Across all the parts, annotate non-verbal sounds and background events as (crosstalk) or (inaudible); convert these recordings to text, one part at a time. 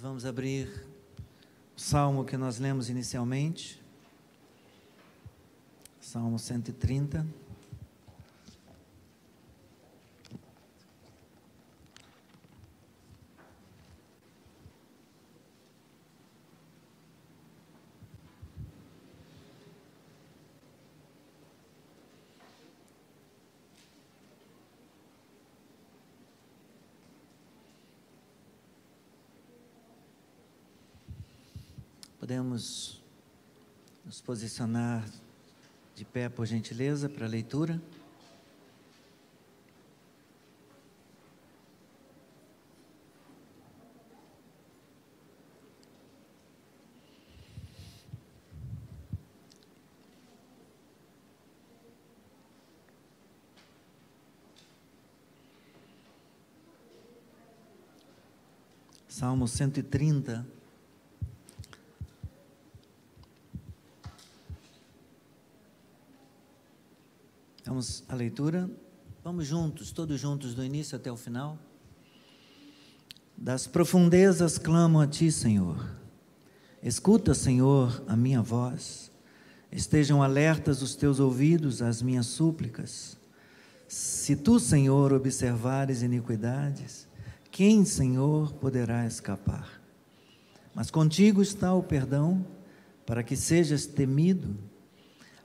Vamos abrir o salmo que nós lemos inicialmente, Salmo 130. Podemos nos posicionar de pé, por gentileza, para a leitura. Salmo 130. Vamos à leitura. Vamos juntos, todos juntos, do início até o final. Das profundezas clamo a ti, Senhor. Escuta, Senhor, a minha voz. Estejam alertas os teus ouvidos às minhas súplicas. Se tu, Senhor, observares iniquidades, quem, Senhor, poderá escapar? Mas contigo está o perdão, para que sejas temido.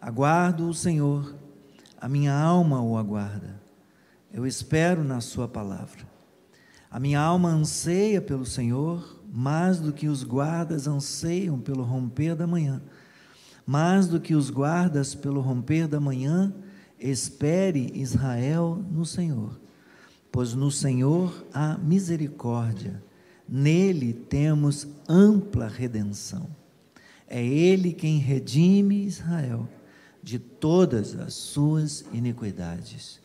Aguardo o Senhor a minha alma o aguarda. Eu espero na Sua palavra. A minha alma anseia pelo Senhor, mais do que os guardas anseiam pelo romper da manhã. Mais do que os guardas pelo romper da manhã, espere Israel no Senhor. Pois no Senhor há misericórdia, nele temos ampla redenção. É Ele quem redime Israel de todas as suas iniquidades.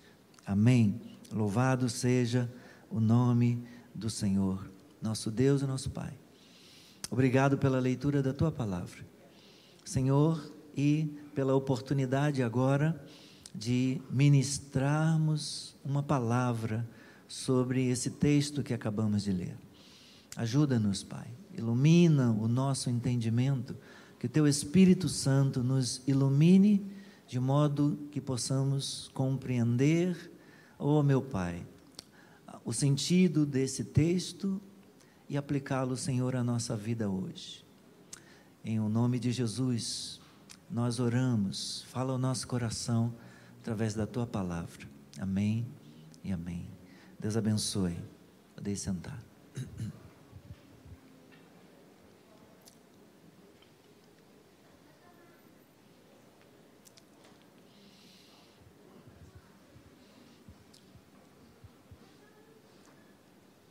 Amém. Louvado seja o nome do Senhor, nosso Deus e nosso Pai. Obrigado pela leitura da tua palavra. Senhor, e pela oportunidade agora de ministrarmos uma palavra sobre esse texto que acabamos de ler. Ajuda-nos, Pai. Ilumina o nosso entendimento que o Teu Espírito Santo nos ilumine de modo que possamos compreender, oh meu Pai, o sentido desse texto e aplicá-lo, Senhor, à nossa vida hoje. Em o nome de Jesus, nós oramos, fala o nosso coração através da tua palavra. Amém e amém. Deus abençoe. Podem sentar.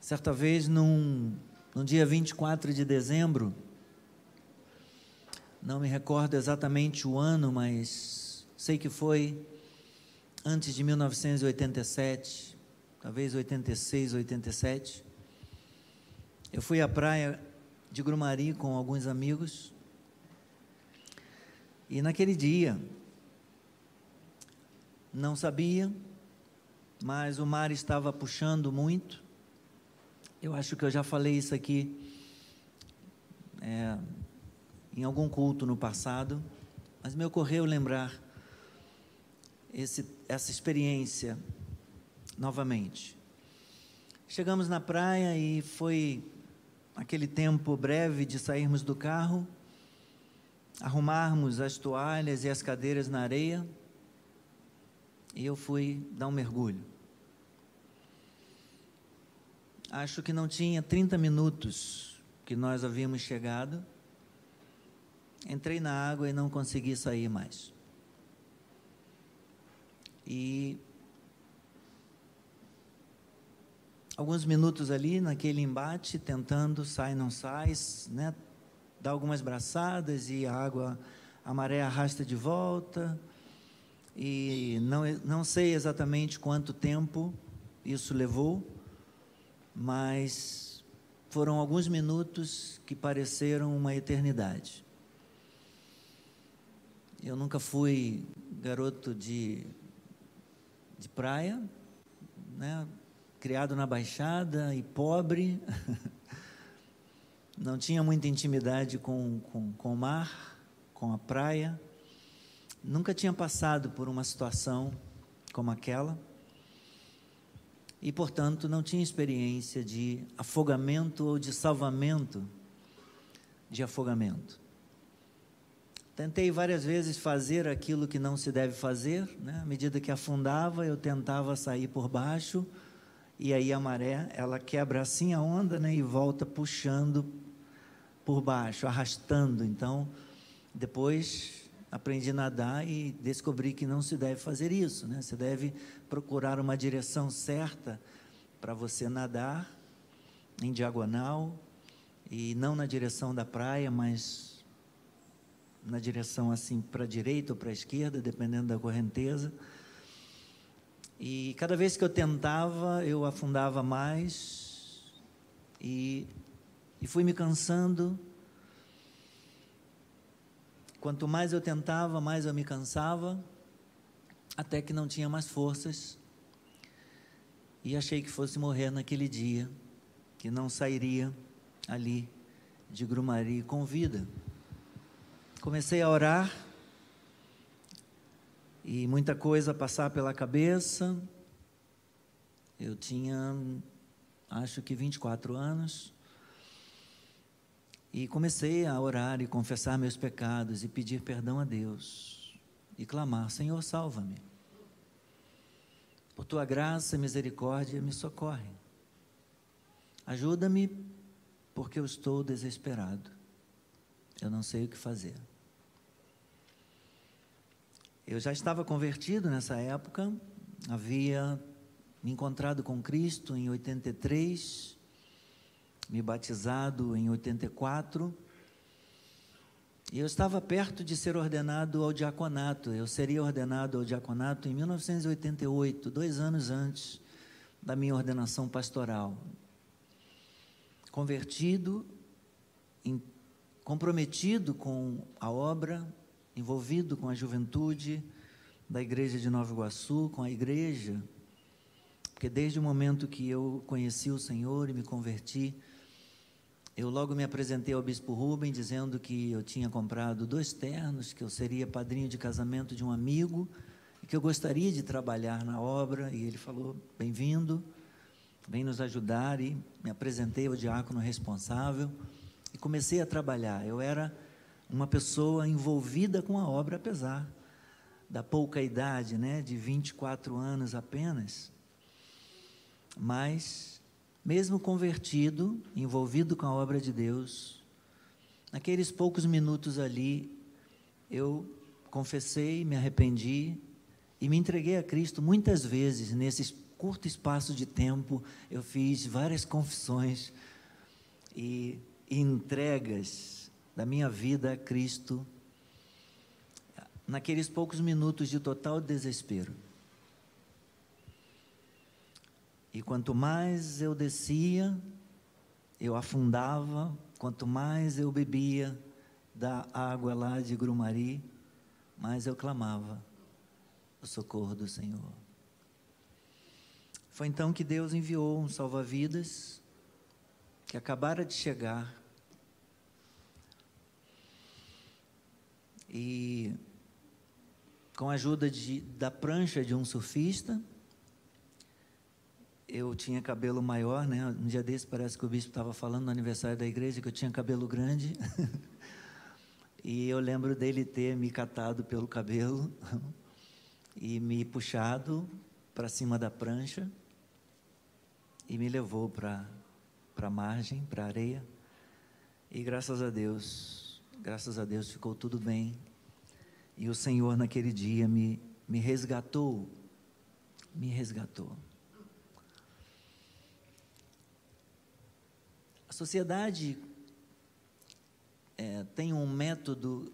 Certa vez, num, dia 24 de dezembro, não me recordo exatamente o ano, mas sei que foi antes de 1987, talvez 86, 87. Eu fui à praia de Grumari com alguns amigos. E naquele dia, não sabia, mas o mar estava puxando muito. Eu acho que eu já falei isso aqui é, em algum culto no passado, mas me ocorreu lembrar esse, essa experiência novamente. Chegamos na praia e foi aquele tempo breve de sairmos do carro, arrumarmos as toalhas e as cadeiras na areia, e eu fui dar um mergulho. Acho que não tinha 30 minutos que nós havíamos chegado. Entrei na água e não consegui sair mais. E alguns minutos ali naquele embate, tentando sai não sai, né? Dá algumas braçadas e a água, a maré arrasta de volta. E não, não sei exatamente quanto tempo isso levou mas foram alguns minutos que pareceram uma eternidade. Eu nunca fui garoto de, de praia, né? criado na Baixada e pobre. (laughs) não tinha muita intimidade com, com, com o mar, com a praia, nunca tinha passado por uma situação como aquela e, portanto, não tinha experiência de afogamento ou de salvamento de afogamento. Tentei várias vezes fazer aquilo que não se deve fazer, né? à medida que afundava, eu tentava sair por baixo, e aí a maré, ela quebra assim a onda né? e volta puxando por baixo, arrastando. Então, depois aprendi a nadar e descobri que não se deve fazer isso, né? Você deve procurar uma direção certa para você nadar em diagonal e não na direção da praia, mas na direção assim para a direita ou para a esquerda, dependendo da correnteza. E cada vez que eu tentava, eu afundava mais e, e fui me cansando. Quanto mais eu tentava, mais eu me cansava, até que não tinha mais forças. E achei que fosse morrer naquele dia, que não sairia ali de Grumari com vida. Comecei a orar e muita coisa passar pela cabeça. Eu tinha, acho que 24 anos. E comecei a orar e confessar meus pecados e pedir perdão a Deus. E clamar: Senhor, salva-me. Por tua graça e misericórdia me socorre. Ajuda-me porque eu estou desesperado. Eu não sei o que fazer. Eu já estava convertido nessa época, havia me encontrado com Cristo em 83, me batizado em 84, e eu estava perto de ser ordenado ao diaconato. Eu seria ordenado ao diaconato em 1988, dois anos antes da minha ordenação pastoral convertido, em, comprometido com a obra, envolvido com a juventude da igreja de Nova Iguaçu, com a igreja, porque desde o momento que eu conheci o Senhor e me converti, eu logo me apresentei ao bispo Rubem dizendo que eu tinha comprado dois ternos, que eu seria padrinho de casamento de um amigo e que eu gostaria de trabalhar na obra, e ele falou: "Bem-vindo" vem nos ajudar e me apresentei ao diácono responsável e comecei a trabalhar. Eu era uma pessoa envolvida com a obra, apesar da pouca idade, né, de 24 anos apenas. Mas, mesmo convertido, envolvido com a obra de Deus, naqueles poucos minutos ali, eu confessei, me arrependi e me entreguei a Cristo muitas vezes nesses curto espaço de tempo, eu fiz várias confissões e entregas da minha vida a Cristo, naqueles poucos minutos de total desespero. E quanto mais eu descia, eu afundava, quanto mais eu bebia da água lá de Grumari, mais eu clamava o socorro do Senhor. Foi então que Deus enviou um salva-vidas que acabara de chegar. E com a ajuda de, da prancha de um surfista, eu tinha cabelo maior, né? Um dia desse parece que o bispo estava falando no aniversário da igreja que eu tinha cabelo grande. (laughs) e eu lembro dele ter me catado pelo cabelo (laughs) e me puxado para cima da prancha e me levou para a margem, para areia. E graças a Deus, graças a Deus ficou tudo bem. E o Senhor naquele dia me, me resgatou, me resgatou. Sociedade é, tem um método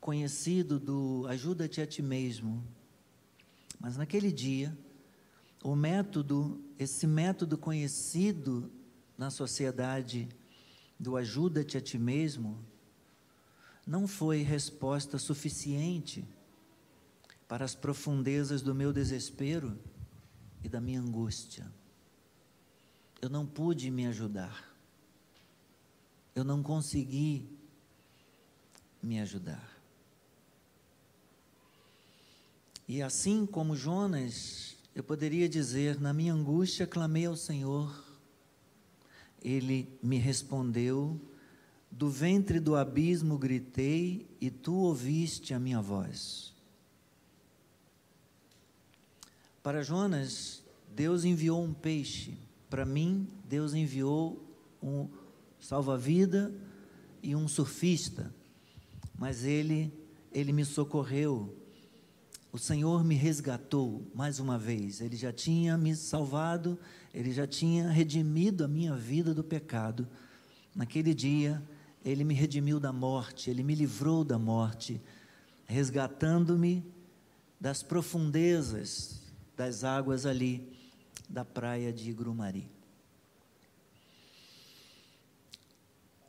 conhecido do ajuda-te a ti mesmo. Mas naquele dia, o método, esse método conhecido na sociedade do ajuda-te a ti mesmo, não foi resposta suficiente para as profundezas do meu desespero e da minha angústia. Eu não pude me ajudar. eu não consegui me ajudar. E assim como Jonas, eu poderia dizer: na minha angústia clamei ao Senhor, ele me respondeu, do ventre do abismo gritei e tu ouviste a minha voz. Para Jonas, Deus enviou um peixe. Para mim, Deus enviou um salva-vida e um surfista. Mas ele, ele me socorreu. O Senhor me resgatou mais uma vez. Ele já tinha me salvado, ele já tinha redimido a minha vida do pecado. Naquele dia, ele me redimiu da morte, ele me livrou da morte, resgatando-me das profundezas das águas ali da praia de Grumari.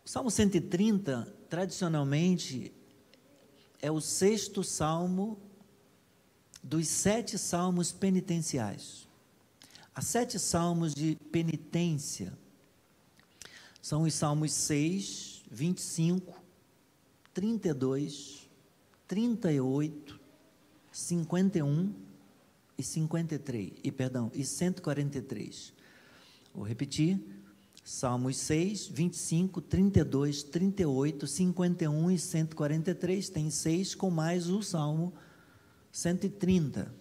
O Salmo 130, tradicionalmente, é o sexto salmo dos sete salmos penitenciais. Há sete salmos de penitência. São os salmos 6, 25, 32, 38, 51 e 53, e perdão, e 143. Vou repetir. Salmos 6, 25, 32, 38, 51 e 143, tem seis com mais o Salmo 130.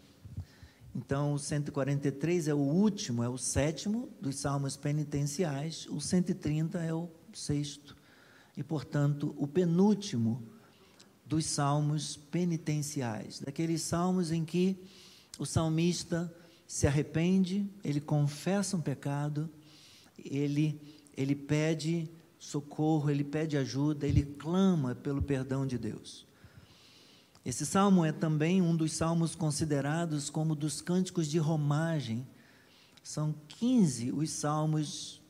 Então, o 143 é o último, é o sétimo dos salmos penitenciais, o 130 é o sexto, e, portanto, o penúltimo dos salmos penitenciais, daqueles salmos em que o salmista se arrepende, ele confessa um pecado, ele, ele pede socorro, ele pede ajuda, ele clama pelo perdão de Deus. Esse salmo é também um dos salmos considerados como dos cânticos de romagem. São 15 os salmos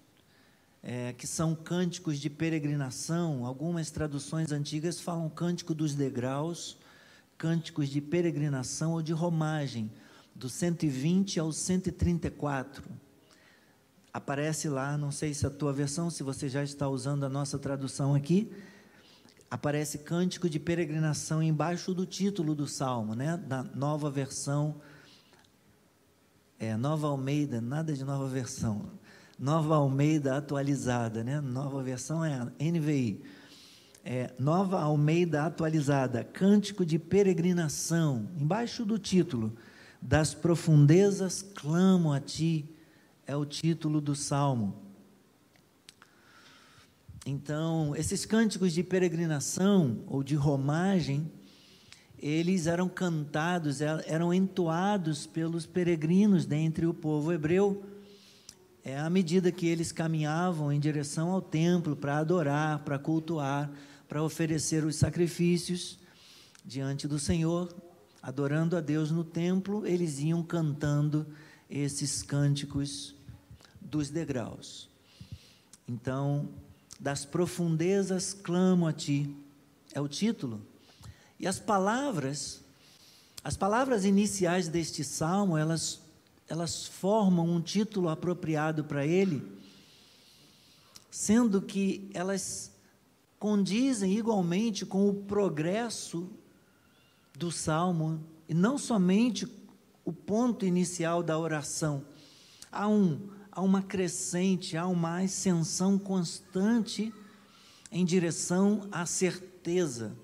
é, que são cânticos de peregrinação. Algumas traduções antigas falam cântico dos degraus, cânticos de peregrinação ou de romagem, do 120 ao 134. Aparece lá, não sei se a tua versão, se você já está usando a nossa tradução aqui, aparece cântico de peregrinação embaixo do título do salmo, né? Da nova versão é, Nova Almeida, nada de nova versão. Nova Almeida atualizada, né? Nova versão é NVI é, Nova Almeida Atualizada, Cântico de Peregrinação, embaixo do título, Das Profundezas Clamo a Ti, é o título do salmo. Então, esses cânticos de peregrinação ou de romagem, eles eram cantados, eram entoados pelos peregrinos dentre o povo hebreu, é à medida que eles caminhavam em direção ao templo para adorar, para cultuar, para oferecer os sacrifícios diante do Senhor, adorando a Deus no templo, eles iam cantando esses cânticos dos degraus. Então, das profundezas clamo a ti, é o título. E as palavras, as palavras iniciais deste salmo, elas, elas formam um título apropriado para ele, sendo que elas condizem igualmente com o progresso do salmo, e não somente o ponto inicial da oração. Há, um, há uma crescente, há uma ascensão constante em direção à certeza,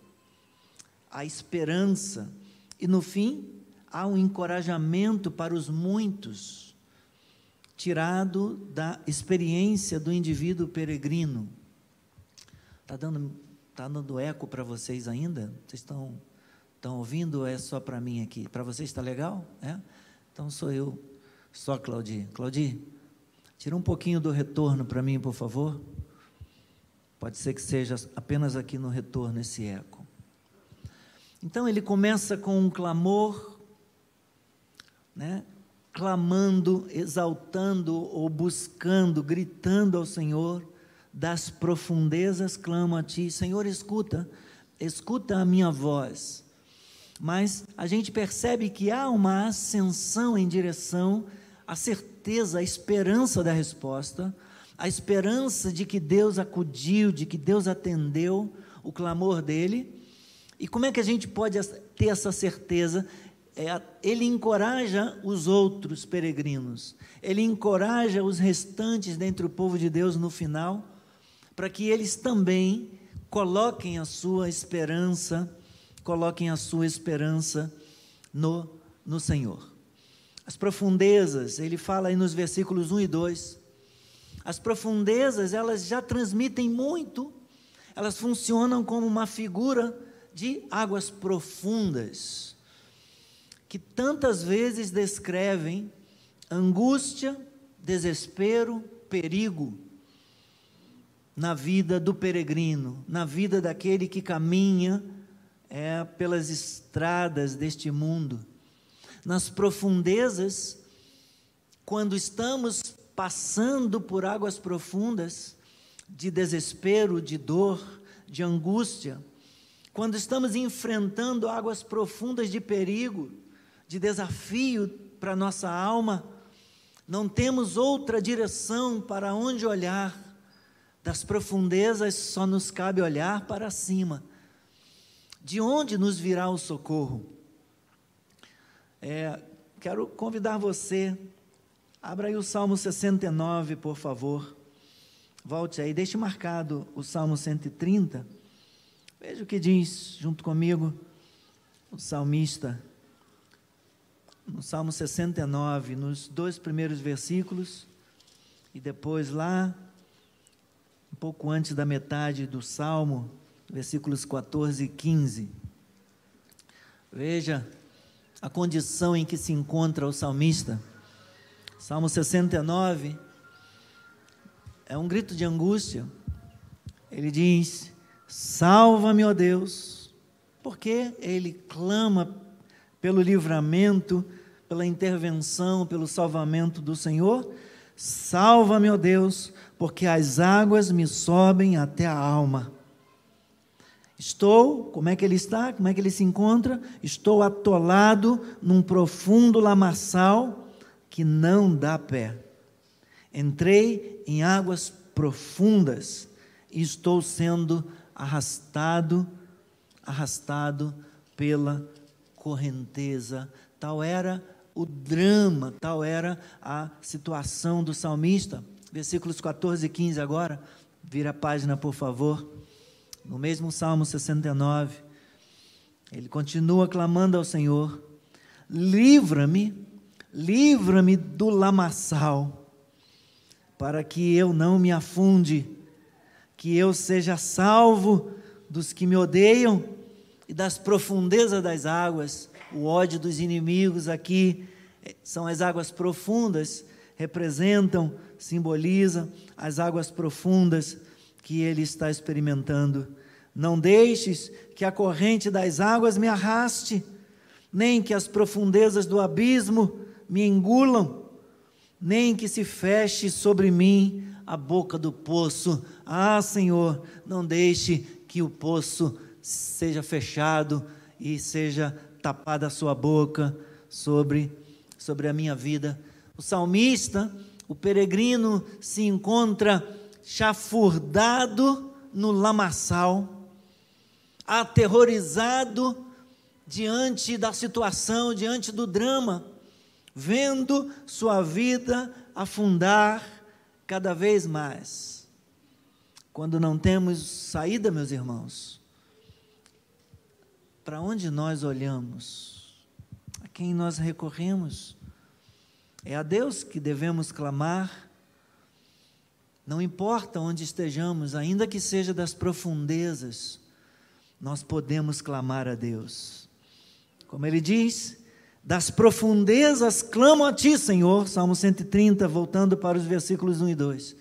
à esperança, e no fim, há um encorajamento para os muitos, tirado da experiência do indivíduo peregrino. Está dando, tá dando eco para vocês ainda? Vocês estão, estão ouvindo ou é só para mim aqui? Para vocês está legal? É? Então sou eu, só Claudir. Claudir, tira um pouquinho do retorno para mim, por favor. Pode ser que seja apenas aqui no retorno esse eco. Então ele começa com um clamor, né? clamando, exaltando ou buscando, gritando ao Senhor das profundezas clamo a ti, Senhor, escuta, escuta a minha voz. Mas a gente percebe que há uma ascensão em direção à certeza, à esperança da resposta, a esperança de que Deus acudiu, de que Deus atendeu o clamor dele. E como é que a gente pode ter essa certeza? É, ele encoraja os outros peregrinos, ele encoraja os restantes dentre o povo de Deus no final, para que eles também coloquem a sua esperança, coloquem a sua esperança no, no Senhor. As profundezas, ele fala aí nos versículos 1 e 2, as profundezas, elas já transmitem muito, elas funcionam como uma figura de águas profundas, que tantas vezes descrevem angústia, desespero, perigo na vida do peregrino, na vida daquele que caminha é, pelas estradas deste mundo. Nas profundezas, quando estamos passando por águas profundas de desespero, de dor, de angústia, quando estamos enfrentando águas profundas de perigo, de desafio para nossa alma, não temos outra direção para onde olhar. Das profundezas só nos cabe olhar para cima. De onde nos virá o socorro? É, quero convidar você Abra aí o Salmo 69, por favor. Volte aí, deixe marcado o Salmo 130. Veja o que diz, junto comigo, o salmista. No Salmo 69, nos dois primeiros versículos, e depois lá, um pouco antes da metade do Salmo, versículos 14 e 15. Veja a condição em que se encontra o salmista. Salmo 69 é um grito de angústia. Ele diz: Salva-me, ó Deus, porque ele clama pelo livramento, pela intervenção, pelo salvamento do Senhor. Salva-me, ó Deus, porque as águas me sobem até a alma. Estou, como é que ele está? Como é que ele se encontra? Estou atolado num profundo lamaçal que não dá pé. Entrei em águas profundas e estou sendo arrastado, arrastado pela correnteza. Tal era o drama, tal era a situação do salmista. Versículos 14 e 15 agora. Vira a página, por favor. No mesmo Salmo 69, ele continua clamando ao Senhor: Livra-me livra-me do lamaçal, para que eu não me afunde, que eu seja salvo dos que me odeiam e das profundezas das águas. O ódio dos inimigos aqui eh, são as águas profundas, representam, simbolizam as águas profundas que ele está experimentando. Não deixes que a corrente das águas me arraste, nem que as profundezas do abismo me engulam, nem que se feche sobre mim a boca do poço. Ah, Senhor, não deixe que o poço seja fechado e seja tapada a sua boca sobre sobre a minha vida. O salmista, o peregrino se encontra chafurdado no lamaçal, aterrorizado diante da situação, diante do drama vendo sua vida afundar cada vez mais. Quando não temos saída, meus irmãos, para onde nós olhamos? A quem nós recorremos? É a Deus que devemos clamar. Não importa onde estejamos, ainda que seja das profundezas, nós podemos clamar a Deus. Como ele diz, das profundezas clamo a ti, Senhor. Salmo 130, voltando para os versículos 1 e 2.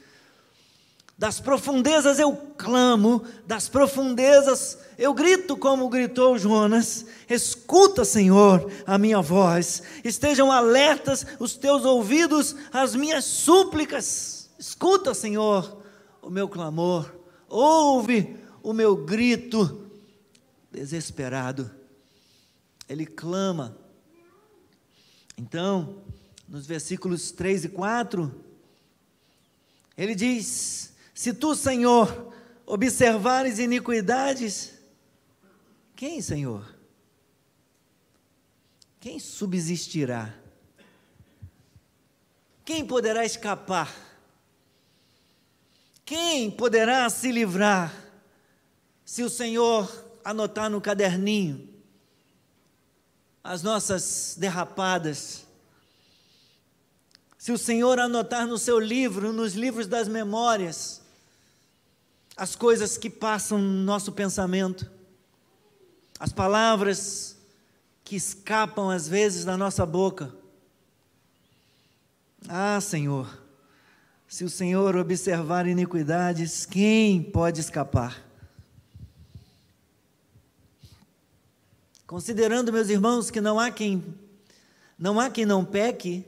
Das profundezas eu clamo, das profundezas eu grito como gritou Jonas. Escuta, Senhor, a minha voz. Estejam alertas os teus ouvidos às minhas súplicas. Escuta, Senhor, o meu clamor. Ouve o meu grito desesperado. Ele clama então, nos versículos 3 e 4, Ele diz: Se tu, Senhor, observares iniquidades, quem, Senhor? Quem subsistirá? Quem poderá escapar? Quem poderá se livrar se o Senhor anotar no caderninho as nossas derrapadas? Se o Senhor anotar no seu livro, nos livros das memórias, as coisas que passam no nosso pensamento, as palavras que escapam às vezes da nossa boca. Ah, Senhor, se o Senhor observar iniquidades, quem pode escapar? Considerando, meus irmãos, que não há quem não há quem não peque,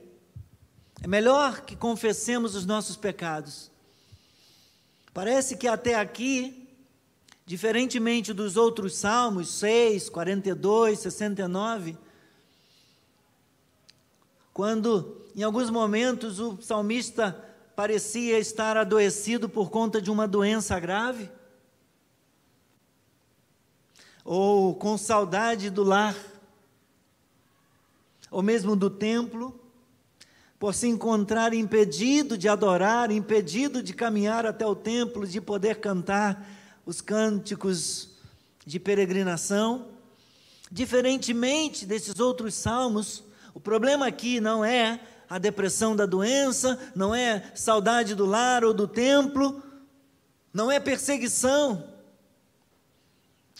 é melhor que confessemos os nossos pecados. Parece que até aqui, diferentemente dos outros salmos, 6, 42, 69, quando em alguns momentos o salmista parecia estar adoecido por conta de uma doença grave, ou com saudade do lar, ou mesmo do templo, por se encontrar impedido de adorar, impedido de caminhar até o templo, de poder cantar os cânticos de peregrinação. Diferentemente desses outros salmos, o problema aqui não é a depressão da doença, não é saudade do lar ou do templo, não é perseguição.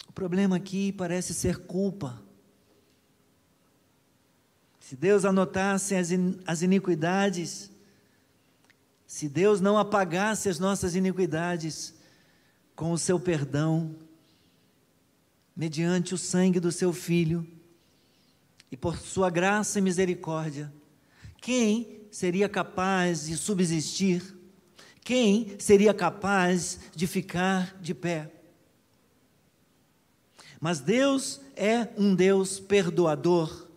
O problema aqui parece ser culpa. Se Deus anotasse as, in, as iniquidades, se Deus não apagasse as nossas iniquidades com o seu perdão, mediante o sangue do seu Filho, e por sua graça e misericórdia, quem seria capaz de subsistir? Quem seria capaz de ficar de pé? Mas Deus é um Deus perdoador.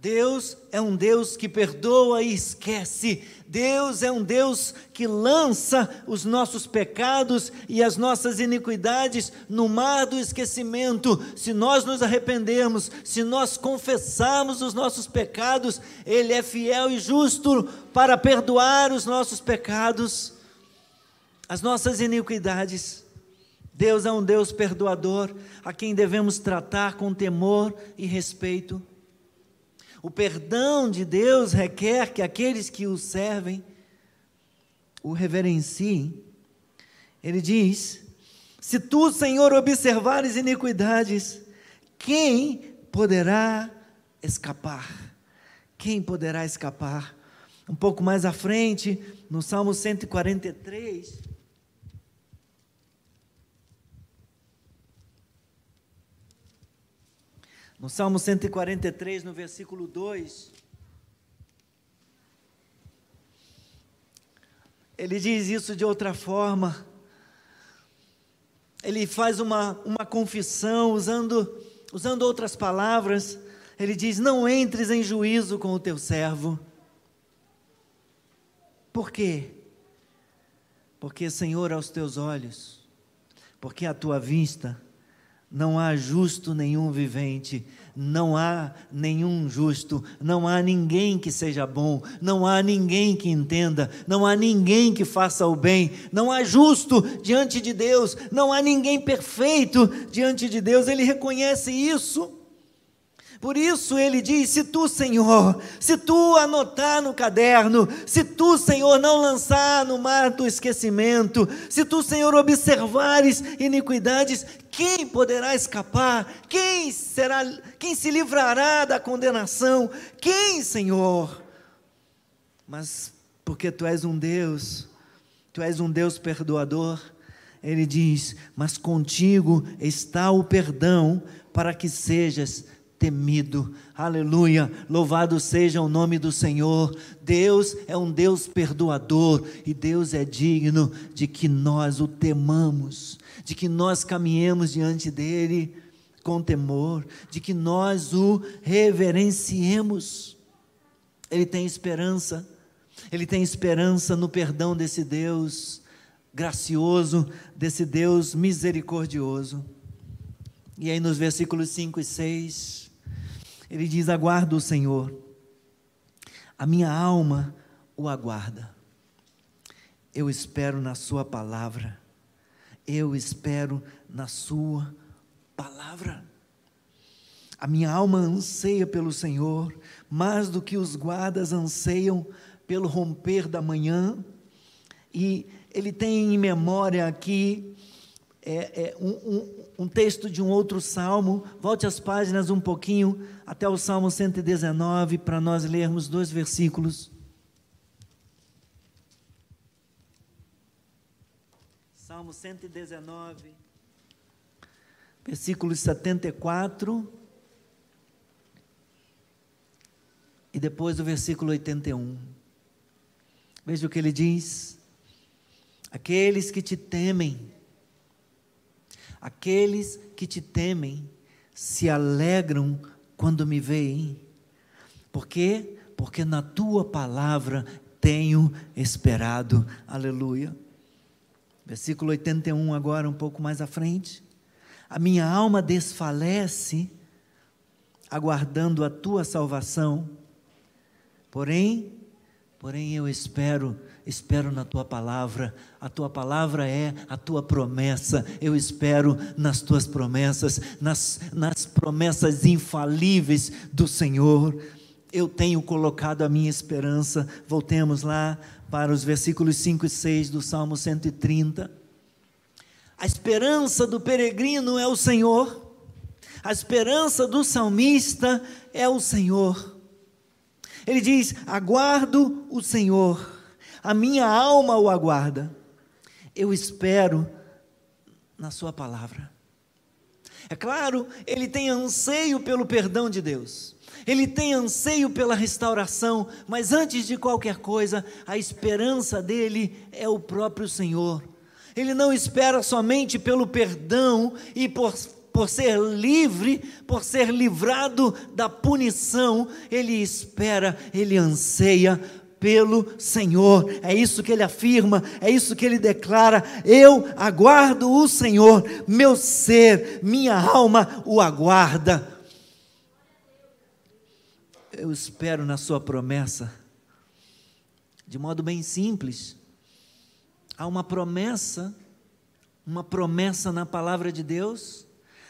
Deus é um Deus que perdoa e esquece. Deus é um Deus que lança os nossos pecados e as nossas iniquidades no mar do esquecimento. Se nós nos arrependermos, se nós confessarmos os nossos pecados, Ele é fiel e justo para perdoar os nossos pecados, as nossas iniquidades. Deus é um Deus perdoador a quem devemos tratar com temor e respeito. O perdão de Deus requer que aqueles que o servem o reverenciem. Ele diz: Se tu, Senhor, observares iniquidades, quem poderá escapar? Quem poderá escapar? Um pouco mais à frente, no Salmo 143, No Salmo 143, no versículo 2, ele diz isso de outra forma. Ele faz uma, uma confissão usando, usando outras palavras. Ele diz: Não entres em juízo com o teu servo. Por quê? Porque, Senhor, aos teus olhos, porque à tua vista, não há justo nenhum vivente, não há nenhum justo, não há ninguém que seja bom, não há ninguém que entenda, não há ninguém que faça o bem, não há justo diante de Deus, não há ninguém perfeito diante de Deus, ele reconhece isso. Por isso ele diz: se tu, Senhor, se tu anotar no caderno, se tu, Senhor, não lançar no mar do esquecimento, se tu, Senhor, observares iniquidades, quem poderá escapar? Quem será, quem se livrará da condenação? Quem, Senhor? Mas porque tu és um Deus, tu és um Deus perdoador, ele diz: Mas contigo está o perdão para que sejas temido. Aleluia! Louvado seja o nome do Senhor. Deus é um Deus perdoador e Deus é digno de que nós o temamos, de que nós caminhemos diante dele com temor, de que nós o reverenciemos. Ele tem esperança. ele tem esperança no perdão desse Deus gracioso, desse Deus misericordioso. E aí, nos versículos 5 e 6, ele diz: Aguardo o Senhor, a minha alma o aguarda. Eu espero na Sua palavra, eu espero na Sua palavra. A minha alma anseia pelo Senhor, mais do que os guardas anseiam pelo romper da manhã. E ele tem em memória aqui é, é, um, um, texto de um outro salmo. Volte as páginas um pouquinho até o salmo 119 para nós lermos dois versículos. Salmo 119, versículos 74 e depois o versículo 81. Veja o que ele diz: Aqueles que te temem, aqueles que te temem, se alegram quando me veem. Por quê? Porque na tua palavra tenho esperado. Aleluia. Versículo 81, agora um pouco mais à frente. A minha alma desfalece, aguardando a tua salvação. Porém, porém eu espero, espero na tua palavra. A tua palavra é a tua promessa. Eu espero nas tuas promessas, nas, nas promessas infalíveis do Senhor. Eu tenho colocado a minha esperança. Voltemos lá para os versículos 5 e 6 do Salmo 130. A esperança do peregrino é o Senhor. A esperança do salmista é o Senhor. Ele diz: Aguardo o Senhor, a minha alma o aguarda. Eu espero na Sua palavra. É claro, ele tem anseio pelo perdão de Deus, ele tem anseio pela restauração, mas antes de qualquer coisa, a esperança dele é o próprio Senhor. Ele não espera somente pelo perdão e por por ser livre, por ser livrado da punição, ele espera, ele anseia pelo Senhor. É isso que ele afirma, é isso que ele declara. Eu aguardo o Senhor, meu ser, minha alma o aguarda. Eu espero na Sua promessa, de modo bem simples. Há uma promessa, uma promessa na palavra de Deus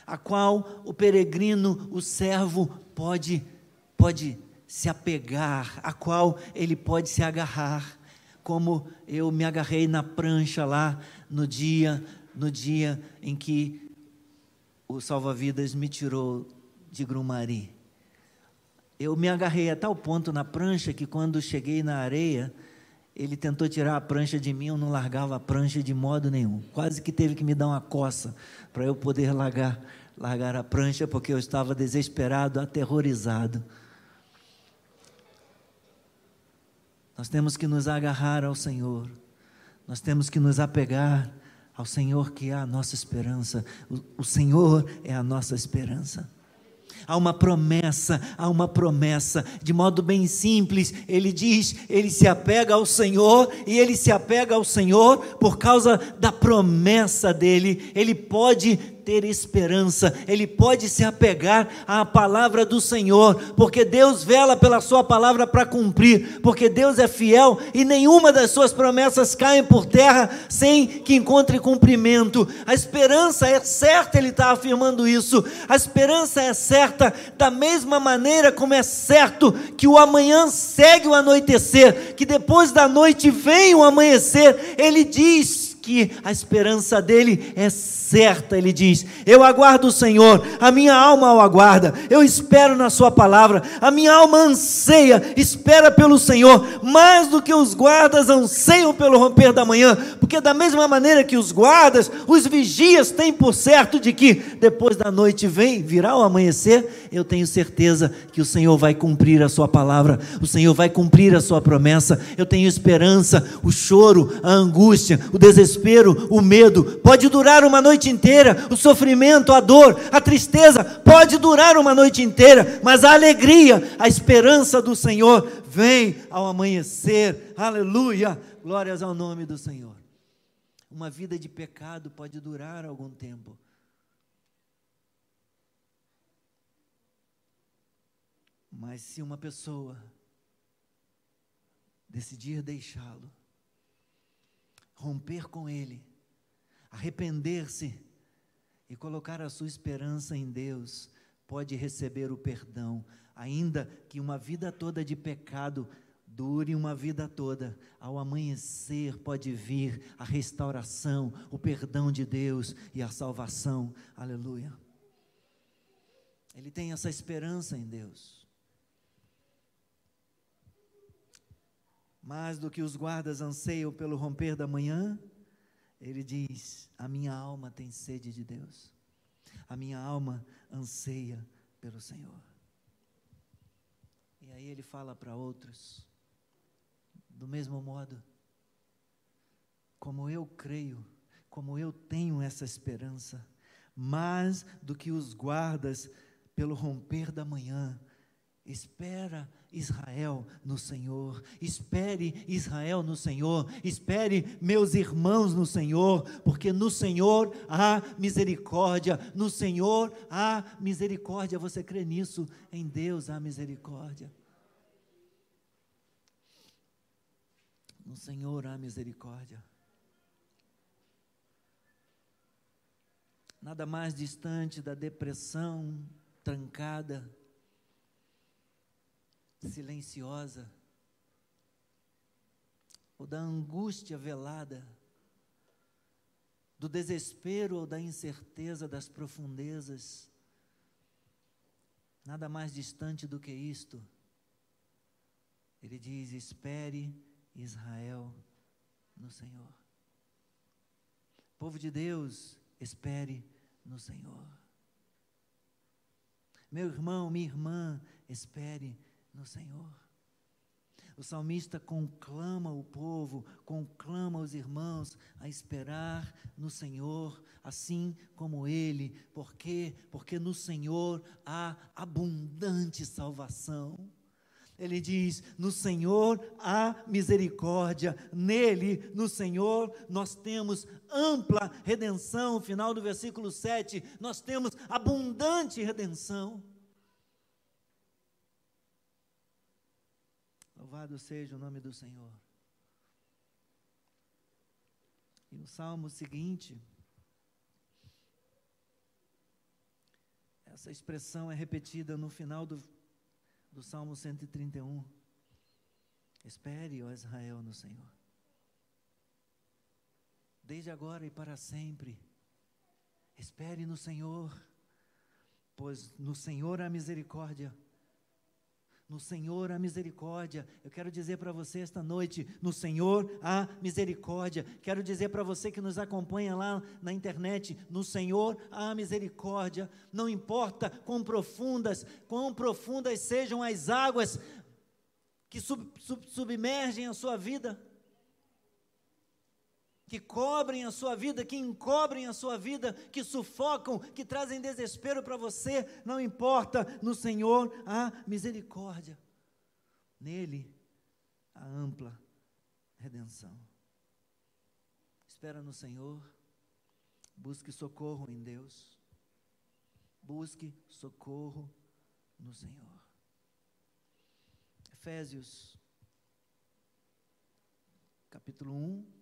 a qual o peregrino, o servo, pode, pode se apegar, a qual ele pode se agarrar, como eu me agarrei na prancha lá no dia, no dia em que o salva-vidas me tirou de Grumari. Eu me agarrei a tal ponto na prancha que quando cheguei na areia, ele tentou tirar a prancha de mim, eu não largava a prancha de modo nenhum. Quase que teve que me dar uma coça para eu poder largar, largar a prancha, porque eu estava desesperado, aterrorizado. Nós temos que nos agarrar ao Senhor, nós temos que nos apegar ao Senhor, que é a nossa esperança. O, o Senhor é a nossa esperança. Há uma promessa, há uma promessa, de modo bem simples, ele diz, ele se apega ao Senhor, e ele se apega ao Senhor por causa da promessa dele, ele pode ter esperança, ele pode se apegar à palavra do Senhor, porque Deus vela pela sua palavra para cumprir, porque Deus é fiel e nenhuma das suas promessas cai por terra sem que encontre cumprimento. A esperança é certa, ele está afirmando isso. A esperança é certa da mesma maneira como é certo que o amanhã segue o anoitecer, que depois da noite vem o amanhecer. Ele diz que a esperança dele é certa. Ele diz: Eu aguardo o Senhor, a minha alma o aguarda, eu espero na Sua palavra, a minha alma anseia, espera pelo Senhor, mais do que os guardas anseiam pelo romper da manhã, porque, da mesma maneira que os guardas, os vigias têm por certo de que depois da noite vem, virá o amanhecer, eu tenho certeza que o Senhor vai cumprir a Sua palavra, o Senhor vai cumprir a Sua promessa, eu tenho esperança, o choro, a angústia, o desespero desespero, o medo, pode durar uma noite inteira, o sofrimento, a dor, a tristeza, pode durar uma noite inteira, mas a alegria, a esperança do Senhor vem ao amanhecer. Aleluia! Glórias ao nome do Senhor. Uma vida de pecado pode durar algum tempo. Mas se uma pessoa decidir deixá-lo, romper com ele, arrepender-se e colocar a sua esperança em Deus, pode receber o perdão, ainda que uma vida toda de pecado dure uma vida toda. Ao amanhecer pode vir a restauração, o perdão de Deus e a salvação. Aleluia. Ele tem essa esperança em Deus. Mais do que os guardas anseiam pelo romper da manhã, ele diz: A minha alma tem sede de Deus, a minha alma anseia pelo Senhor. E aí ele fala para outros: do mesmo modo, como eu creio, como eu tenho essa esperança, mais do que os guardas pelo romper da manhã, espera Israel no Senhor, espere Israel no Senhor, espere meus irmãos no Senhor, porque no Senhor há misericórdia, no Senhor há misericórdia. Você crê nisso? Em Deus há misericórdia. No Senhor há misericórdia. Nada mais distante da depressão trancada, silenciosa, ou da angústia velada, do desespero ou da incerteza das profundezas. Nada mais distante do que isto. Ele diz: espere Israel no Senhor. Povo de Deus, espere no Senhor. Meu irmão, minha irmã, espere no Senhor. O salmista conclama o povo, conclama os irmãos a esperar no Senhor, assim como ele. Por quê? Porque no Senhor há abundante salvação. Ele diz: No Senhor há misericórdia, nele, no Senhor, nós temos ampla redenção. Final do versículo 7, nós temos abundante redenção. Louvado seja o nome do Senhor. E no salmo seguinte, essa expressão é repetida no final do do Salmo 131. Espere, ó Israel, no Senhor. Desde agora e para sempre. Espere no Senhor, pois no Senhor há misericórdia no Senhor há misericórdia. Eu quero dizer para você esta noite: no Senhor há misericórdia. Quero dizer para você que nos acompanha lá na internet: no Senhor há misericórdia. Não importa quão profundas, quão profundas sejam as águas que sub, sub, submergem a sua vida, que cobrem a sua vida, que encobrem a sua vida, que sufocam, que trazem desespero para você, não importa, no Senhor há misericórdia. Nele há ampla redenção. Espera no Senhor, busque socorro em Deus, busque socorro no Senhor. Efésios, capítulo 1,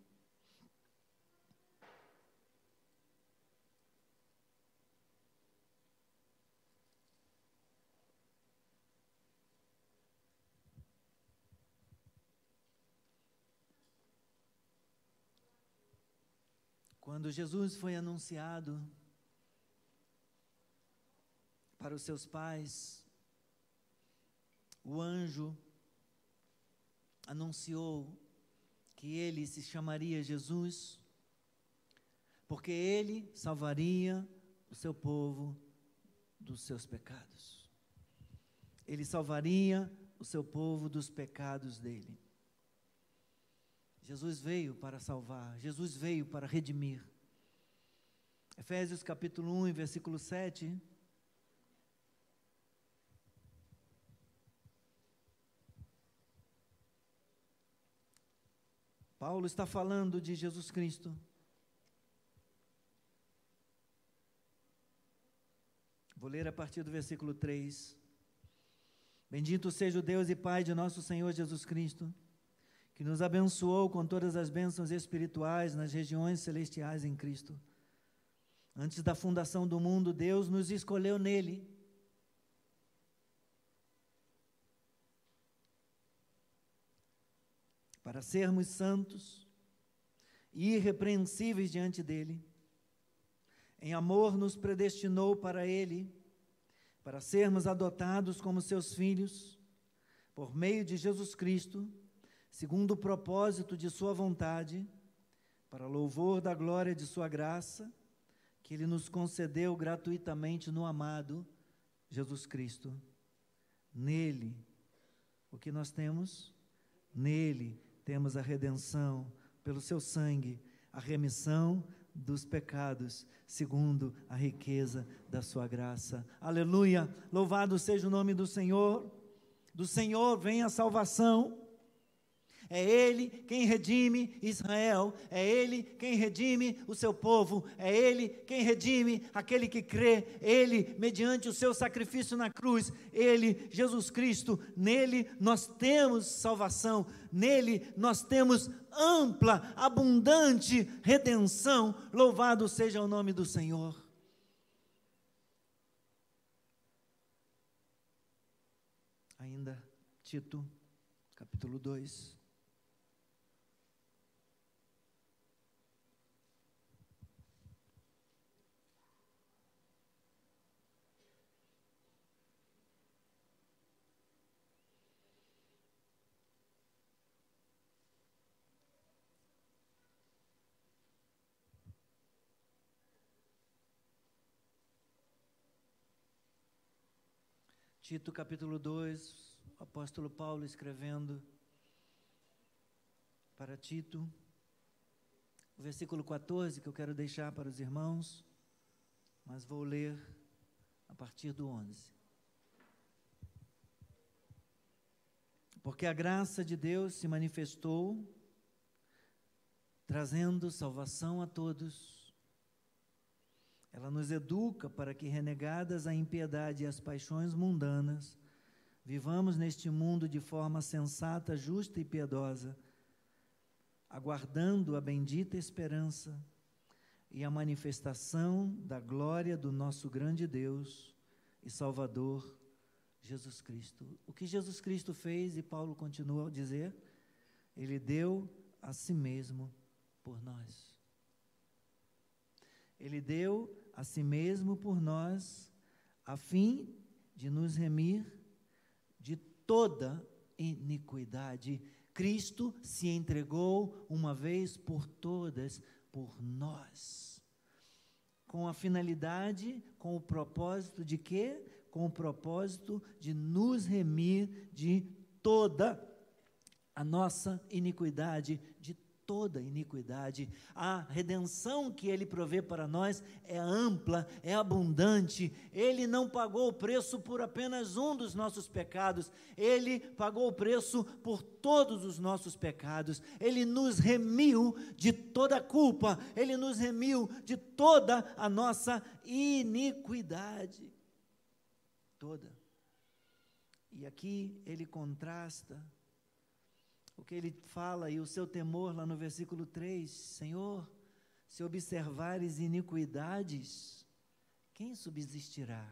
Quando Jesus foi anunciado para os seus pais, o anjo anunciou que ele se chamaria Jesus, porque ele salvaria o seu povo dos seus pecados. Ele salvaria o seu povo dos pecados dele. Jesus veio para salvar, Jesus veio para redimir. Efésios capítulo 1, versículo 7. Paulo está falando de Jesus Cristo. Vou ler a partir do versículo 3. Bendito seja o Deus e Pai de nosso Senhor Jesus Cristo que nos abençoou com todas as bênçãos espirituais nas regiões celestiais em Cristo. Antes da fundação do mundo, Deus nos escolheu nele para sermos santos e irrepreensíveis diante dele. Em amor nos predestinou para ele, para sermos adotados como seus filhos, por meio de Jesus Cristo, segundo o propósito de sua vontade, para louvor da glória de sua graça, que ele nos concedeu gratuitamente no amado Jesus Cristo. Nele, o que nós temos? Nele temos a redenção pelo seu sangue, a remissão dos pecados, segundo a riqueza da sua graça. Aleluia! Louvado seja o nome do Senhor. Do Senhor vem a salvação. É Ele quem redime Israel, é Ele quem redime o seu povo, é Ele quem redime aquele que crê, Ele, mediante o seu sacrifício na cruz, Ele, Jesus Cristo, nele nós temos salvação, nele nós temos ampla, abundante redenção. Louvado seja o nome do Senhor. Ainda, Tito, capítulo 2. Tito capítulo 2, o apóstolo Paulo escrevendo para Tito, o versículo 14 que eu quero deixar para os irmãos, mas vou ler a partir do 11. Porque a graça de Deus se manifestou, trazendo salvação a todos ela nos educa para que, renegadas a impiedade e as paixões mundanas, vivamos neste mundo de forma sensata, justa e piedosa, aguardando a bendita esperança e a manifestação da glória do nosso grande Deus e Salvador, Jesus Cristo. O que Jesus Cristo fez, e Paulo continua a dizer, ele deu a si mesmo por nós. Ele deu a si mesmo por nós, a fim de nos remir de toda iniquidade. Cristo se entregou uma vez por todas por nós. Com a finalidade, com o propósito de quê? Com o propósito de nos remir de toda a nossa iniquidade, de toda iniquidade. A redenção que Ele provê para nós é ampla, é abundante. Ele não pagou o preço por apenas um dos nossos pecados, Ele pagou o preço por todos os nossos pecados. Ele nos remiu de toda culpa, Ele nos remiu de toda a nossa iniquidade. Toda. E aqui ele contrasta o que ele fala e o seu temor lá no versículo 3: Senhor, se observares iniquidades, quem subsistirá?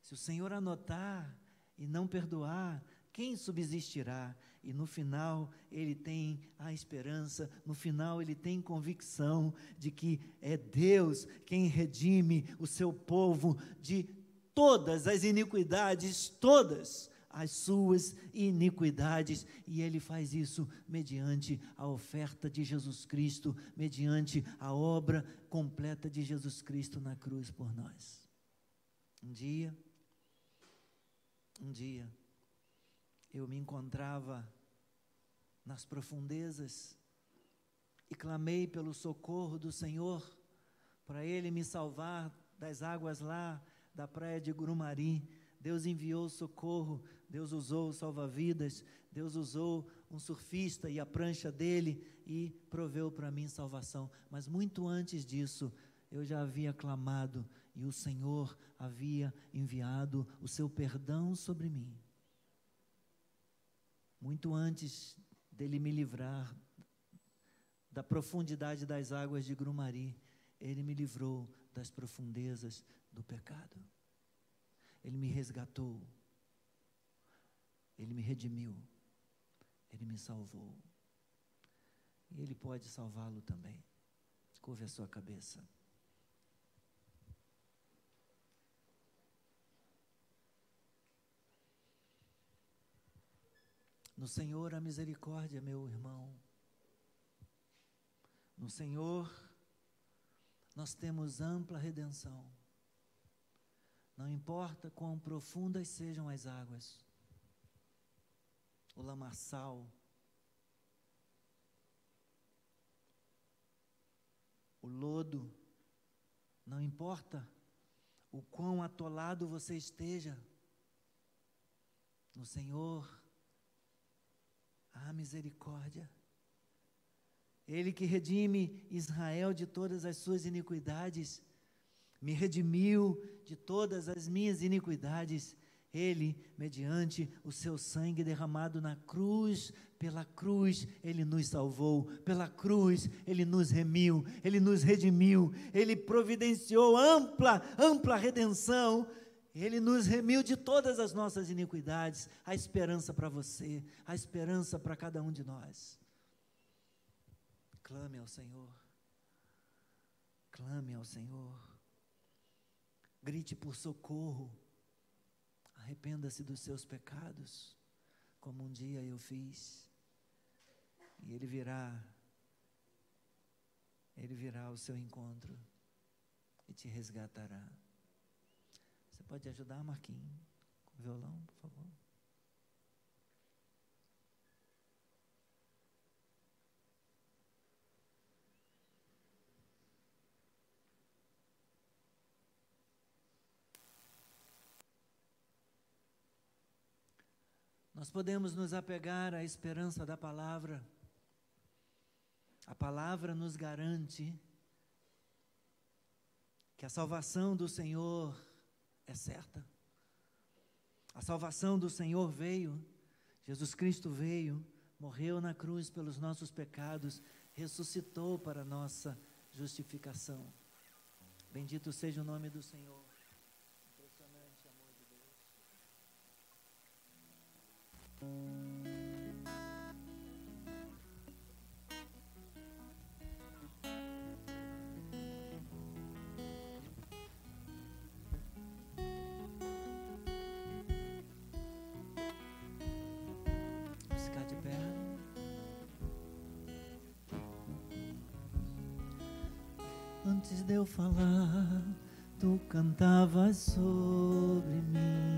Se o Senhor anotar e não perdoar, quem subsistirá? E no final ele tem a esperança, no final ele tem convicção de que é Deus quem redime o seu povo de todas as iniquidades, todas as suas iniquidades, e ele faz isso mediante a oferta de Jesus Cristo, mediante a obra completa de Jesus Cristo na cruz por nós. Um dia, um dia, eu me encontrava nas profundezas e clamei pelo socorro do Senhor, para Ele me salvar das águas lá da praia de Grumari Deus enviou socorro, Deus usou salva-vidas, Deus usou um surfista e a prancha dele e proveu para mim salvação. Mas muito antes disso, eu já havia clamado e o Senhor havia enviado o seu perdão sobre mim. Muito antes dele me livrar da profundidade das águas de Grumari, ele me livrou das profundezas do pecado. Ele me resgatou. Ele me redimiu. Ele me salvou. E Ele pode salvá-lo também. Curve a sua cabeça. No Senhor a misericórdia, meu irmão. No Senhor nós temos ampla redenção. Não importa quão profundas sejam as águas, o lamaçal, o lodo, não importa o quão atolado você esteja, no Senhor há misericórdia. Ele que redime Israel de todas as suas iniquidades, me redimiu de todas as minhas iniquidades. Ele, mediante o seu sangue derramado na cruz, pela cruz ele nos salvou, pela cruz ele nos remiu, ele nos redimiu, ele providenciou ampla, ampla redenção, ele nos remiu de todas as nossas iniquidades. A esperança para você, a esperança para cada um de nós. Clame ao Senhor, clame ao Senhor grite por socorro, arrependa-se dos seus pecados, como um dia eu fiz, e Ele virá, Ele virá ao seu encontro e te resgatará. Você pode ajudar, Marquinhos, com o violão, por favor? Nós podemos nos apegar à esperança da palavra. A palavra nos garante que a salvação do Senhor é certa. A salvação do Senhor veio, Jesus Cristo veio, morreu na cruz pelos nossos pecados, ressuscitou para nossa justificação. Bendito seja o nome do Senhor. ficar de pé. Antes de eu falar, tu cantavas sobre mim.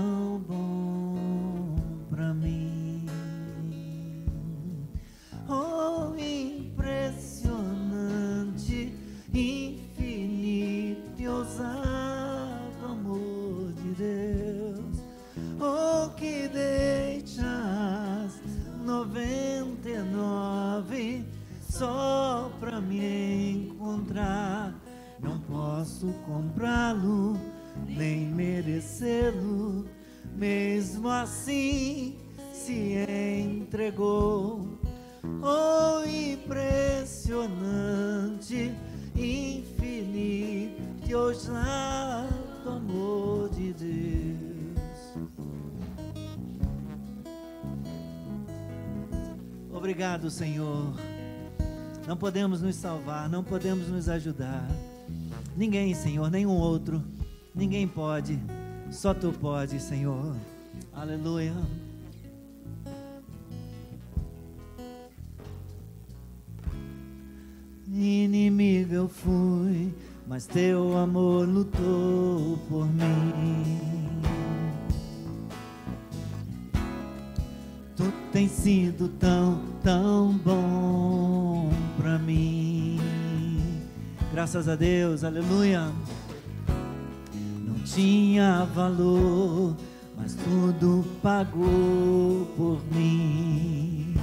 Mesmo assim, se entregou. Oh, impressionante, infinito ousado amor de Deus. Obrigado, Senhor. Não podemos nos salvar, não podemos nos ajudar. Ninguém, Senhor, nenhum outro. Ninguém pode. Só tu pode, Senhor. Aleluia. invisível eu fui, mas teu amor lutou por mim. Tu tens sido tão, tão bom para mim. Graças a Deus, aleluia. Tinha valor, mas tudo pagou por mim.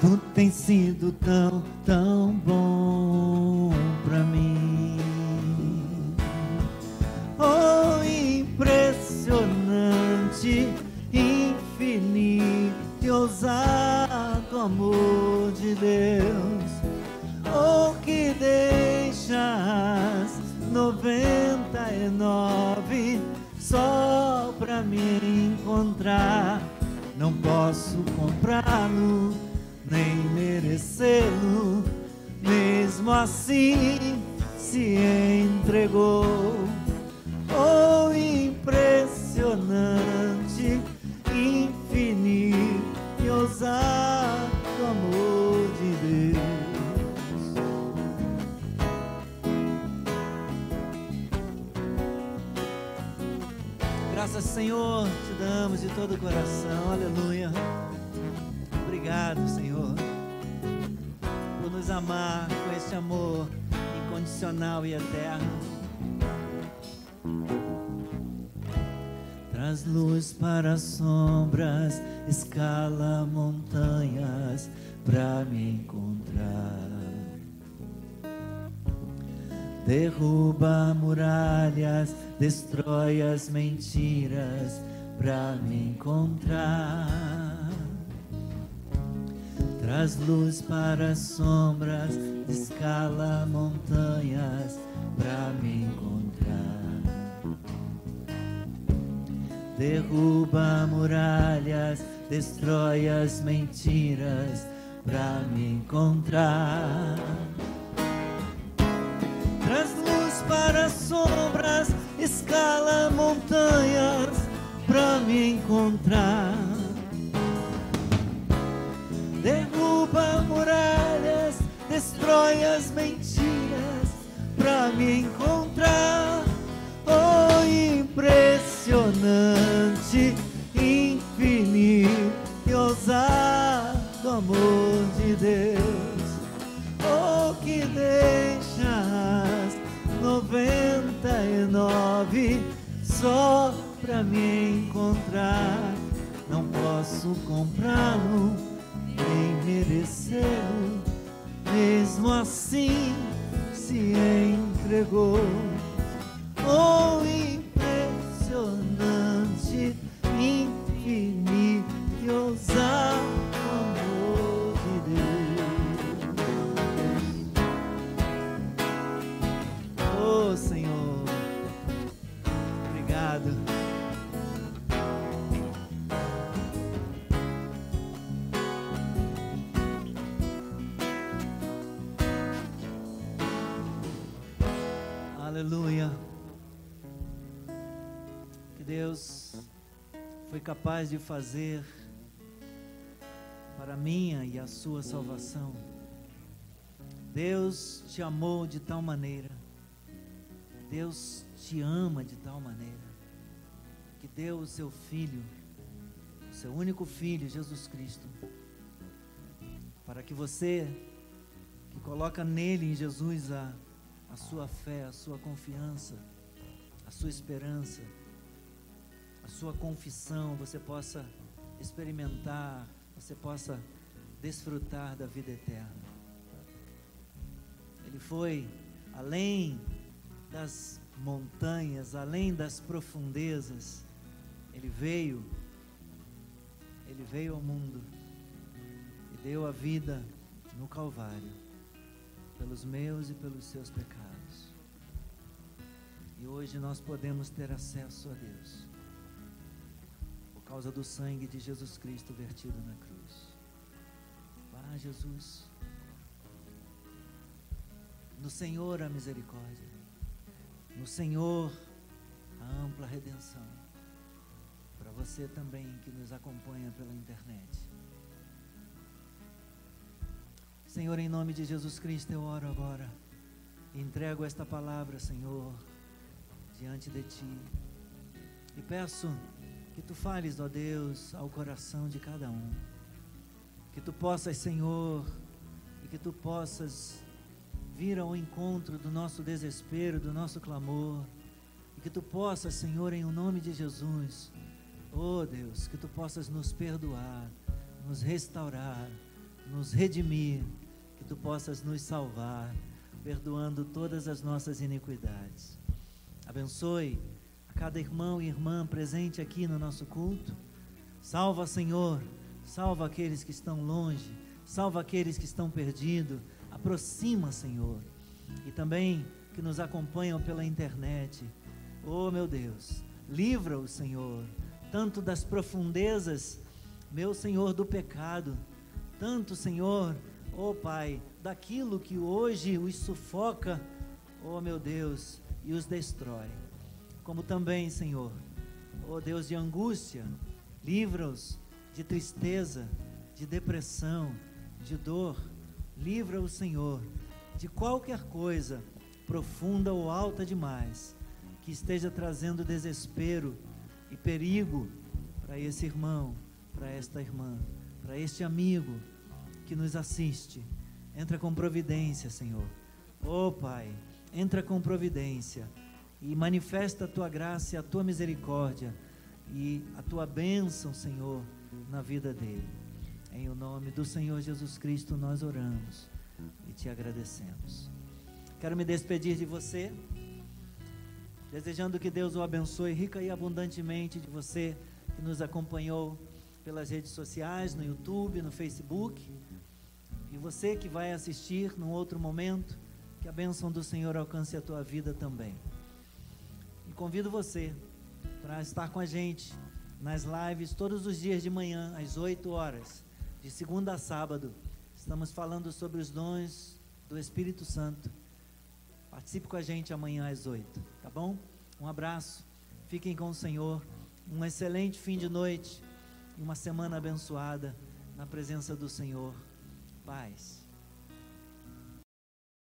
Tu tens sido tão, tão bom para mim. Oh, impressionante, infinito e ousado amor de Deus. Oh, que deixas noventa e nove só pra me encontrar. Não posso comprá-lo nem merecê-lo, mesmo assim se entregou. Senhor, te damos de todo o coração, aleluia. Obrigado, Senhor, por nos amar com esse amor incondicional e eterno. Traz luz para as sombras, escala montanhas para me encontrar. Derruba muralhas, destrói as mentiras para me encontrar. Traz luz para as sombras, escala montanhas para me encontrar. Derruba muralhas, destrói as mentiras para me encontrar. Traz luz para as sombras, escala montanhas para me encontrar. Derruba muralhas, destrói as mentiras para me encontrar. Oh, impressionante, só pra me encontrar. Não posso comprá-lo nem merecê-lo, mesmo assim se entregou. Capaz de fazer para a minha e a sua salvação. Deus te amou de tal maneira. Deus te ama de tal maneira que deu o seu filho, o seu único filho, Jesus Cristo, para que você que coloca nele em Jesus a a sua fé, a sua confiança, a sua esperança, sua confissão, você possa experimentar, você possa desfrutar da vida eterna. Ele foi além das montanhas, além das profundezas, ele veio, ele veio ao mundo e deu a vida no Calvário pelos meus e pelos seus pecados. E hoje nós podemos ter acesso a Deus causa do sangue de Jesus Cristo vertido na cruz. Vá, Jesus. No Senhor a misericórdia, no Senhor a ampla redenção. Para você também que nos acompanha pela internet. Senhor, em nome de Jesus Cristo, eu oro agora. Entrego esta palavra, Senhor, diante de Ti. E peço que Tu fales, ó Deus, ao coração de cada um. Que Tu possas, Senhor, e que Tu possas vir ao encontro do nosso desespero, do nosso clamor. E que Tu possas, Senhor, em o nome de Jesus, oh Deus, que Tu possas nos perdoar, nos restaurar, nos redimir, que Tu possas nos salvar, perdoando todas as nossas iniquidades. Abençoe a cada irmão e irmã presente aqui no nosso culto. Salva, Senhor, salva aqueles que estão longe, salva aqueles que estão perdidos. Aproxima, Senhor. E também que nos acompanham pela internet. Oh, meu Deus, livra-o, Senhor, tanto das profundezas, meu Senhor, do pecado, tanto, Senhor, oh Pai, daquilo que hoje os sufoca, oh meu Deus, e os destrói. Como também, Senhor, oh Deus de angústia, livra-os de tristeza, de depressão, de dor. Livra o Senhor de qualquer coisa profunda ou alta demais que esteja trazendo desespero e perigo para esse irmão, para esta irmã, para este amigo que nos assiste. Entra com providência, Senhor. Oh Pai, entra com providência e manifesta a tua graça a tua misericórdia e a tua bênção, Senhor, na vida dele. Em o nome do Senhor Jesus Cristo nós oramos e te agradecemos. Quero me despedir de você, desejando que Deus o abençoe rica e abundantemente de você que nos acompanhou pelas redes sociais, no YouTube, no Facebook, e você que vai assistir num outro momento, que a bênção do Senhor alcance a tua vida também. Convido você para estar com a gente nas lives todos os dias de manhã, às 8 horas, de segunda a sábado. Estamos falando sobre os dons do Espírito Santo. Participe com a gente amanhã às 8, tá bom? Um abraço, fiquem com o Senhor. Um excelente fim de noite e uma semana abençoada na presença do Senhor. Paz.